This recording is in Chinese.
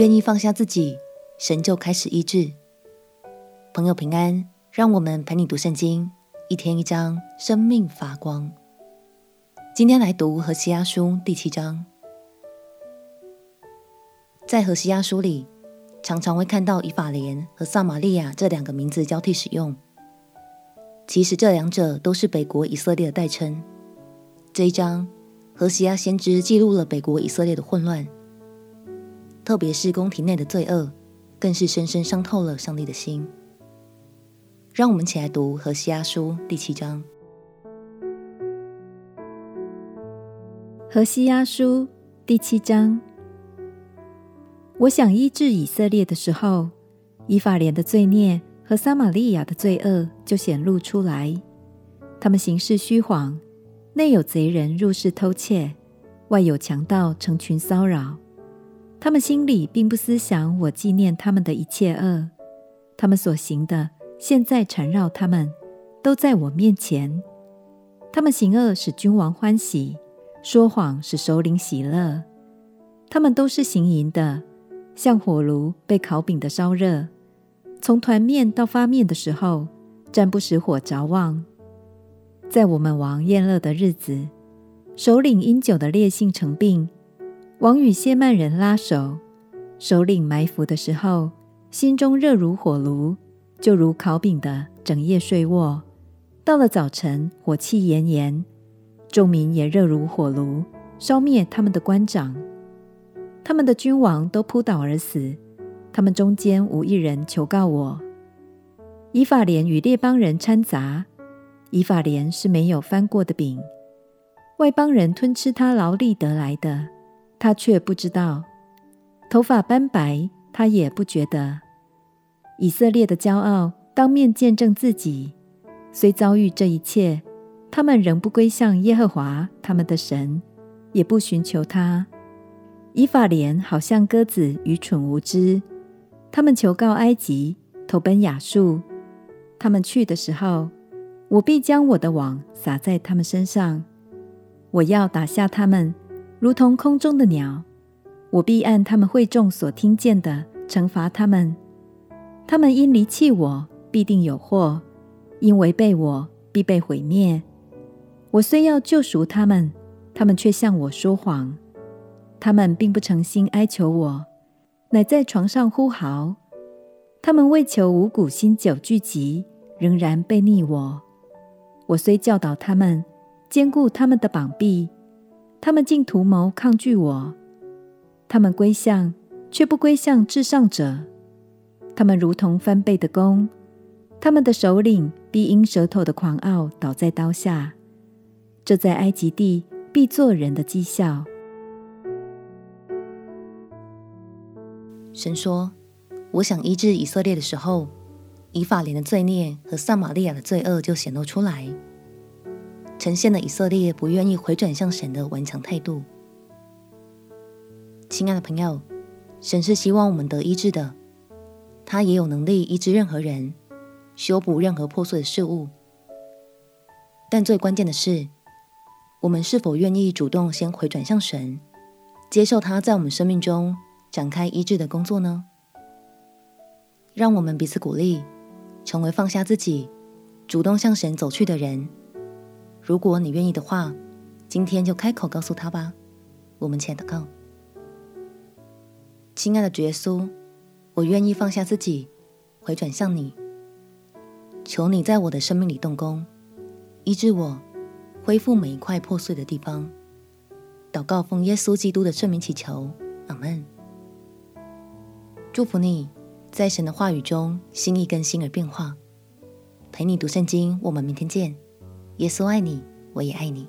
愿意放下自己，神就开始医治。朋友平安，让我们陪你读圣经，一天一章，生命发光。今天来读何西阿书第七章。在何西阿书里，常常会看到以法莲和撒玛利亚这两个名字交替使用。其实这两者都是北国以色列的代称。这一章，何西阿先知记录了北国以色列的混乱。特别是宫廷内的罪恶，更是深深伤透了上帝的心。让我们一起来读《何西阿书》第七章。《何西阿书》第七章，我想医治以色列的时候，以法莲的罪孽和撒玛利亚的罪恶就显露出来。他们行事虚谎，内有贼人入室偷窃，外有强盗成群骚扰。他们心里并不思想我纪念他们的一切恶，他们所行的现在缠绕他们，都在我面前。他们行恶使君王欢喜，说谎使首领喜乐。他们都是行淫的，像火炉被烤饼的烧热，从团面到发面的时候，暂不使火着旺。在我们王宴乐的日子，首领因酒的烈性成病。王与谢曼人拉手，首领埋伏的时候，心中热如火炉，就如烤饼的，整夜睡卧。到了早晨，火气炎炎，众民也热如火炉，烧灭他们的官长。他们的君王都扑倒而死，他们中间无一人求告我。以法莲与列邦人掺杂，以法莲是没有翻过的饼，外邦人吞吃他劳力得来的。他却不知道，头发斑白，他也不觉得。以色列的骄傲当面见证自己，虽遭遇这一切，他们仍不归向耶和华他们的神，也不寻求他。以法莲好像鸽子愚蠢无知，他们求告埃及，投奔亚述。他们去的时候，我必将我的网撒在他们身上，我要打下他们。如同空中的鸟，我必按他们会众所听见的惩罚他们。他们因离弃我，必定有祸；因违背我，必被毁灭。我虽要救赎他们，他们却向我说谎。他们并不诚心哀求我，乃在床上呼号。他们为求五谷新酒聚集，仍然悖逆我。我虽教导他们，坚固他们的膀臂。他们竟图谋抗拒我，他们归向，却不归向至上者。他们如同翻倍的弓，他们的首领必因舌头的狂傲倒在刀下。这在埃及地必作人的讥笑。神说：“我想医治以色列的时候，以法莲的罪孽和撒玛利亚的罪恶就显露出来。”呈现了以色列不愿意回转向神的顽强态度。亲爱的朋友，神是希望我们得医治的，他也有能力医治任何人，修补任何破碎的事物。但最关键的是，我们是否愿意主动先回转向神，接受他在我们生命中展开医治的工作呢？让我们彼此鼓励，成为放下自己，主动向神走去的人。如果你愿意的话，今天就开口告诉他吧。我们且祷告。亲爱的主耶稣，我愿意放下自己，回转向你。求你在我的生命里动工，医治我，恢复每一块破碎的地方。祷告奉耶稣基督的圣名祈求，阿门。祝福你在神的话语中心意更新而变化。陪你读圣经，我们明天见。耶稣爱你，我也爱你。